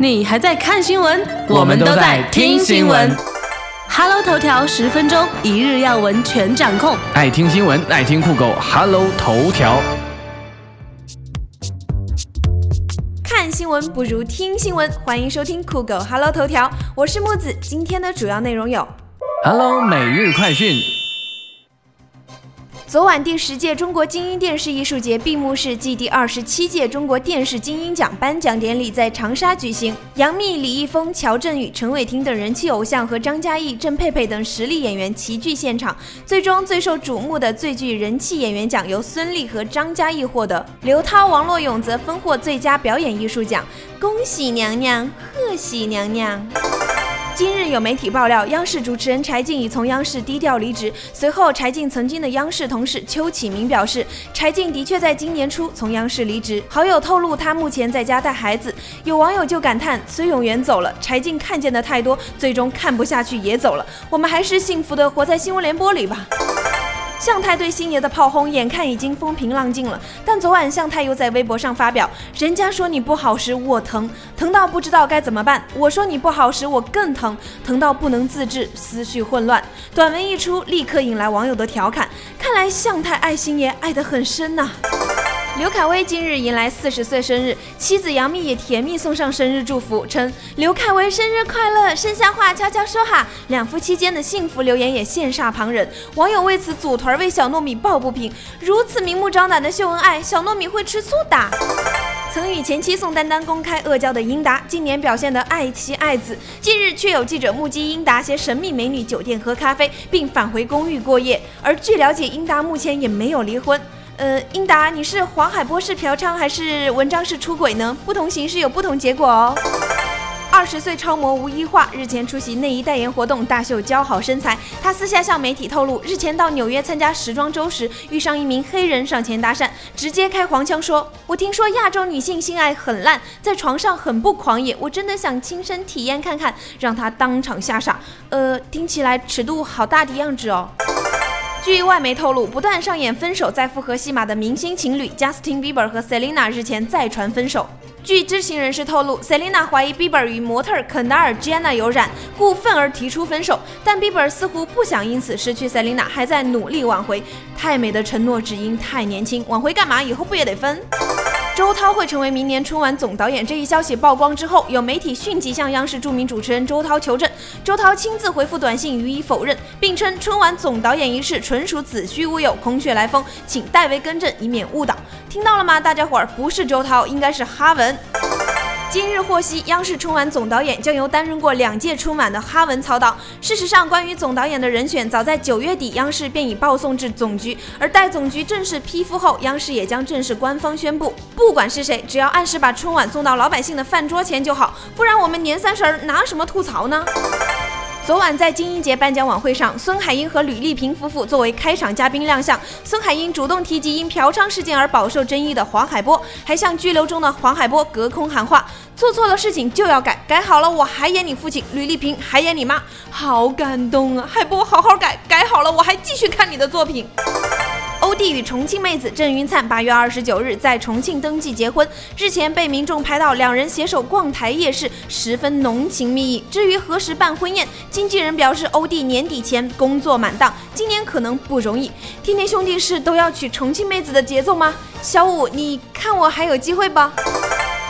你还在看新闻？我们都在听新闻。Hello 头条十分钟，一日要闻全掌控。爱听新闻，爱听酷狗，Hello 头条。看新闻不如听新闻，欢迎收听酷狗 Hello 头条，我是木子。今天的主要内容有：Hello 每日快讯。昨晚第十届中国金鹰电视艺术节闭幕式暨第二十七届中国电视金鹰奖颁奖典礼在长沙举行。杨幂、李易峰、乔振宇、陈伟霆等人气偶像和张嘉译、郑佩佩等实力演员齐聚现场。最终，最受瞩目的最具人气演员奖由孙俪和张嘉译获得，刘涛、王洛勇则分获最佳表演艺术奖。恭喜娘娘，贺喜娘娘！今日有媒体爆料，央视主持人柴静已从央视低调离职。随后，柴静曾经的央视同事邱启明表示，柴静的确在今年初从央视离职。好友透露，她目前在家带孩子。有网友就感叹：崔永元走了，柴静看见的太多，最终看不下去也走了。我们还是幸福的活在新闻联播里吧。向太对星爷的炮轰，眼看已经风平浪静了，但昨晚向太又在微博上发表：“人家说你不好时，我疼，疼到不知道该怎么办；我说你不好时，我更疼，疼到不能自制，思绪混乱。”短文一出，立刻引来网友的调侃。看来向太爱星爷爱得很深呐、刘恺威今日迎来四十岁生日，妻子杨幂也甜蜜送上生日祝福，称刘恺威生日快乐，剩下话悄悄说哈。两夫妻间的幸福留言也羡煞旁人，网友为此组团为小糯米抱不平，如此明目张胆的秀恩爱，小糯米会吃醋的。曾与前妻宋丹丹公开恶交的英达，近年表现得爱妻爱子。近日却有记者目击英达携神秘美女酒店喝咖啡，并返回公寓过夜。而据了解，英达目前也没有离婚。呃，英达，你是黄海波式嫖娼还是文章式出轨呢？不同形式有不同结果哦。二十岁超模吴一化日前出席内衣代言活动，大秀姣好身材。她私下向媒体透露，日前到纽约参加时装周时，遇上一名黑人上前搭讪，直接开黄腔说：“我听说亚洲女性性爱很烂，在床上很不狂野，我真的想亲身体验看看。”让她当场吓傻。呃，听起来尺度好大的样子哦。据外媒透露，不断上演分手再复合戏码的明星情侣 Justin Bieber 和 Selina 日前再传分手。据知情人士透露，Selina 怀疑 Bieber 与模特肯达尔 Jenna 有染，故愤而提出分手。但 Bieber 似乎不想因此失去 Selina，还在努力挽回。太美的承诺只因太年轻，挽回干嘛？以后不也得分？周涛会成为明年春晚总导演这一消息曝光之后，有媒体迅即向央视著名主持人周涛求证。周涛亲自回复短信予以否认，并称春晚总导演一事纯属子虚乌有、空穴来风，请代为更正，以免误导。听到了吗，大家伙儿？不是周涛，应该是哈文。今日获悉，央视春晚总导演将由担任过两届春晚的哈文操刀。事实上，关于总导演的人选，早在九月底，央视便已报送至总局。而待总局正式批复后，央视也将正式官方宣布。不管是谁，只要按时把春晚送到老百姓的饭桌前就好，不然我们年三十儿拿什么吐槽呢？昨晚在金鹰节颁奖晚会上，孙海英和吕丽萍夫妇作为开场嘉宾亮相。孙海英主动提及因嫖娼事件而饱受争议的黄海波，还向拘留中的黄海波隔空喊话：做错了事情就要改，改好了我还演你父亲，吕丽萍还演你妈，好感动啊！海波好好改，改好了我还继续看你的作品。弟与重庆妹子郑云灿八月二十九日在重庆登记结婚，日前被民众拍到两人携手逛台夜市，十分浓情蜜意。至于何时办婚宴，经纪人表示欧弟年底前工作满档，今年可能不容易。天天兄弟是都要娶重庆妹子的节奏吗？小五，你看我还有机会不？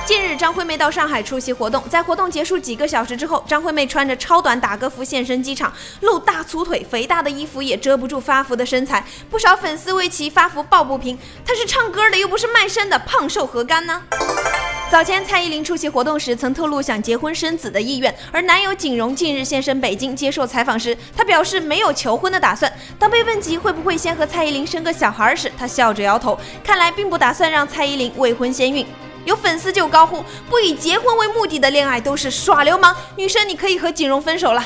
近日，张惠妹到上海出席活动，在活动结束几个小时之后，张惠妹穿着超短打歌服现身机场，露大粗腿，肥大的衣服也遮不住发福的身材。不少粉丝为其发福抱不平，她是唱歌的，又不是卖身的，胖瘦何干呢？早前，蔡依林出席活动时曾透露想结婚生子的意愿，而男友景荣近日现身北京接受采访时，他表示没有求婚的打算。当被问及会不会先和蔡依林生个小孩时，他笑着摇头，看来并不打算让蔡依林未婚先孕。有粉丝就高呼：“不以结婚为目的的恋爱都是耍流氓！”女生，你可以和景荣分手了。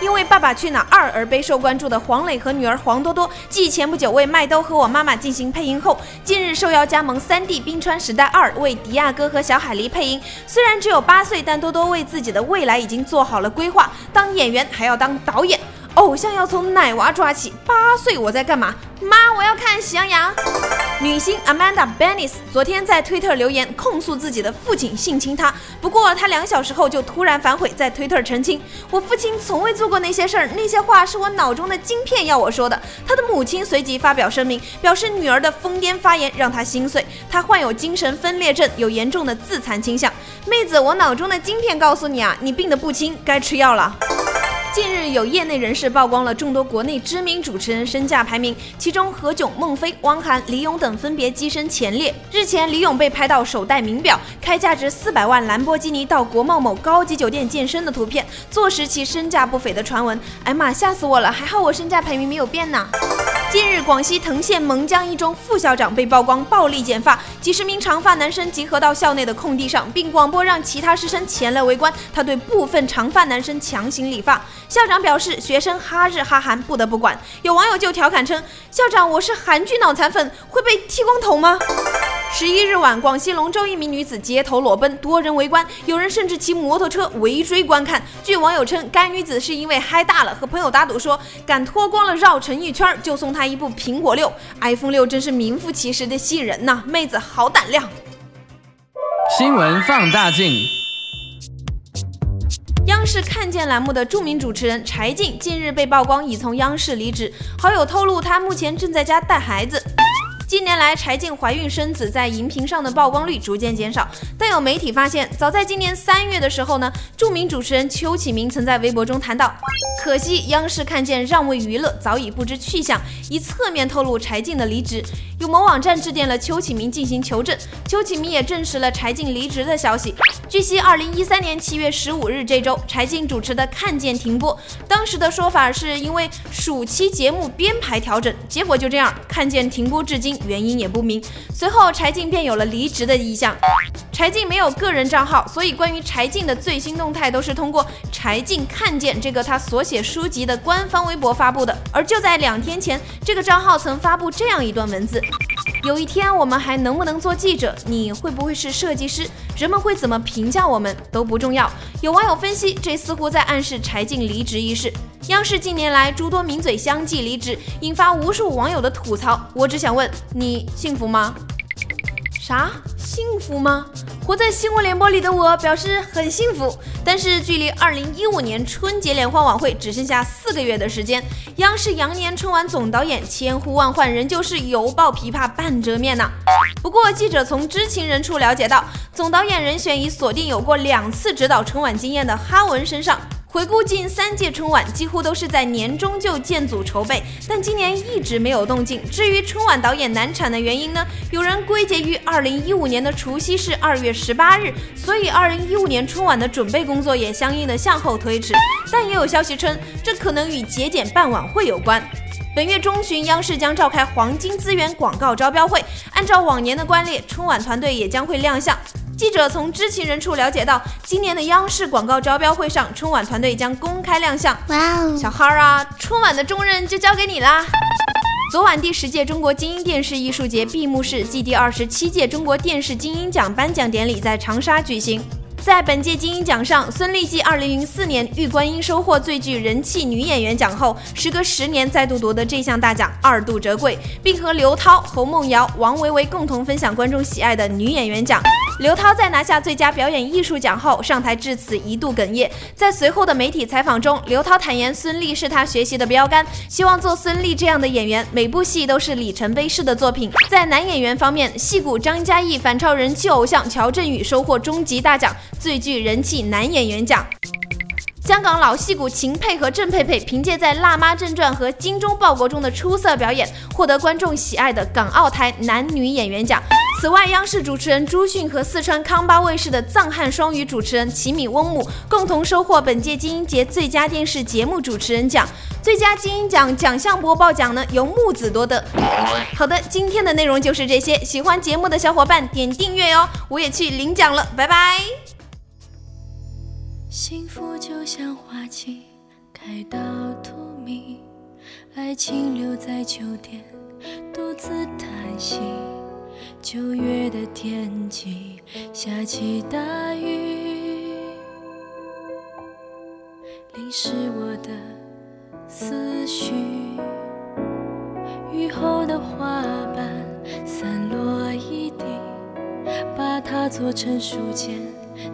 因为《爸爸去哪儿二》而备受关注的黄磊和女儿黄多多，继前不久为《麦兜和我妈妈》进行配音后，近日受邀加盟《三 D 冰川时代二》，为迪亚哥和小海狸配音。虽然只有八岁，但多多为自己的未来已经做好了规划，当演员还要当导演。偶像要从奶娃抓起，八岁我在干嘛？妈，我要看《喜羊羊》。女星 Amanda Benes 昨天在推特留言控诉自己的父亲性侵她，不过她两小时后就突然反悔，在推特澄清：“我父亲从未做过那些事儿，那些话是我脑中的晶片要我说的。”她的母亲随即发表声明，表示女儿的疯癫发言让她心碎，她患有精神分裂症，有严重的自残倾向。妹子，我脑中的晶片告诉你啊，你病得不轻，该吃药了。近日，有业内人士曝光了众多国内知名主持人身价排名，其中何炅、孟非、汪涵、李咏等分别跻身前列。日前，李咏被拍到手戴名表，开价值四百万兰博基尼到国贸某高级酒店健身的图片，坐实其身价不菲的传闻。哎妈，吓死我了！还好我身价排名没有变呢。近日，广西藤县蒙江一中副校长被曝光暴力剪发，几十名长发男生集合到校内的空地上，并广播让其他师生前来围观。他对部分长发男生强行理发，校长表示学生哈日哈韩，不得不管。有网友就调侃称：“校长，我是韩剧脑残粉，会被剃光头吗？”十一日晚，广西龙州一名女子街头裸奔，多人围观，有人甚至骑摩托车围追观看。据网友称，该女子是因为嗨大了，和朋友打赌说敢脱光了绕城一圈，就送她一部苹果六。iPhone 六真是名副其实的吸引人呐，妹子好胆量。新闻放大镜。央视看见栏目的著名主持人柴静近日被曝光已从央视离职，好友透露她目前正在家带孩子。近年来，柴静怀孕生子在荧屏上的曝光率逐渐减少，但有媒体发现，早在今年三月的时候呢，著名主持人邱启明曾在微博中谈到，可惜央视看见让位娱乐早已不知去向，以侧面透露柴静的离职。有某网站致电了邱启明进行求证，邱启明也证实了柴静离职的消息。据悉，二零一三年七月十五日这周，柴静主持的《看见》停播，当时的说法是因为暑期节目编排调整，结果就这样，《看见》停播至今。原因也不明，随后柴静便有了离职的意向。柴静没有个人账号，所以关于柴静的最新动态都是通过柴静看见这个他所写书籍的官方微博发布的。而就在两天前，这个账号曾发布这样一段文字。有一天我们还能不能做记者？你会不会是设计师？人们会怎么评价我们都不重要。有网友分析，这似乎在暗示柴静离职一事。央视近年来诸多名嘴相继离职，引发无数网友的吐槽。我只想问你幸福吗？啥？幸福吗？活在新闻联播里的我表示很幸福。但是距离二零一五年春节联欢晚会只剩下四个月的时间，央视羊年春晚总导演千呼万唤，仍旧是犹抱琵琶半遮面呢。不过记者从知情人处了解到，总导演人选已锁定有过两次指导春晚经验的哈文身上。回顾近三届春晚，几乎都是在年中就建组筹备，但今年一直没有动静。至于春晚导演难产的原因呢？有人归结于二零一五年的除夕是二月十八日，所以二零一五年春晚的准备工作也相应的向后推迟。但也有消息称，这可能与节俭办晚会有关。本月中旬，央视将召开黄金资源广告招标会，按照往年的惯例，春晚团队也将会亮相。记者从知情人处了解到，今年的央视广告招标会上，春晚团队将公开亮相。哇哦，小哈儿啊，春晚的重任就交给你啦！昨晚第十届中国金鹰电视艺术节闭幕式暨第二十七届中国电视金鹰奖颁奖典礼在长沙举行。在本届金鹰奖上，孙俪继2004年《玉观音》收获最具人气女演员奖后，时隔十年再度夺得这项大奖，二度折桂，并和刘涛、侯梦瑶、王维维共同分享观众喜爱的女演员奖。刘涛在拿下最佳表演艺术奖后，上台致辞一度哽咽。在随后的媒体采访中，刘涛坦言孙俪是他学习的标杆，希望做孙俪这样的演员，每部戏都是里程碑式的作品。在男演员方面，戏骨张嘉译反超人气偶像乔振宇，收获终极大奖。最具人气男演员奖，香港老戏骨秦沛和郑佩佩凭借在《辣妈正传》和《精忠报国》中的出色表演，获得观众喜爱的港澳台男女演员奖。此外，央视主持人朱迅和四川康巴卫视的藏汉双语主持人齐米翁姆共同收获本届金鹰节最佳电视节目主持人奖。最佳金鹰奖奖项播报奖呢，由木子夺得。好的，今天的内容就是这些，喜欢节目的小伙伴点订阅哦，我也去领奖了，拜拜。幸福就像花期，开到荼蘼，爱情留在秋天，独自叹息。九月的天气，下起大雨，淋湿我的思绪。雨后的花瓣散落一地，把它。做成书签，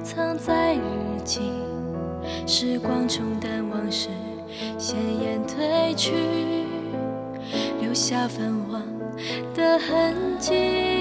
藏在日记。时光冲淡往事，鲜艳褪去，留下泛黄的痕迹。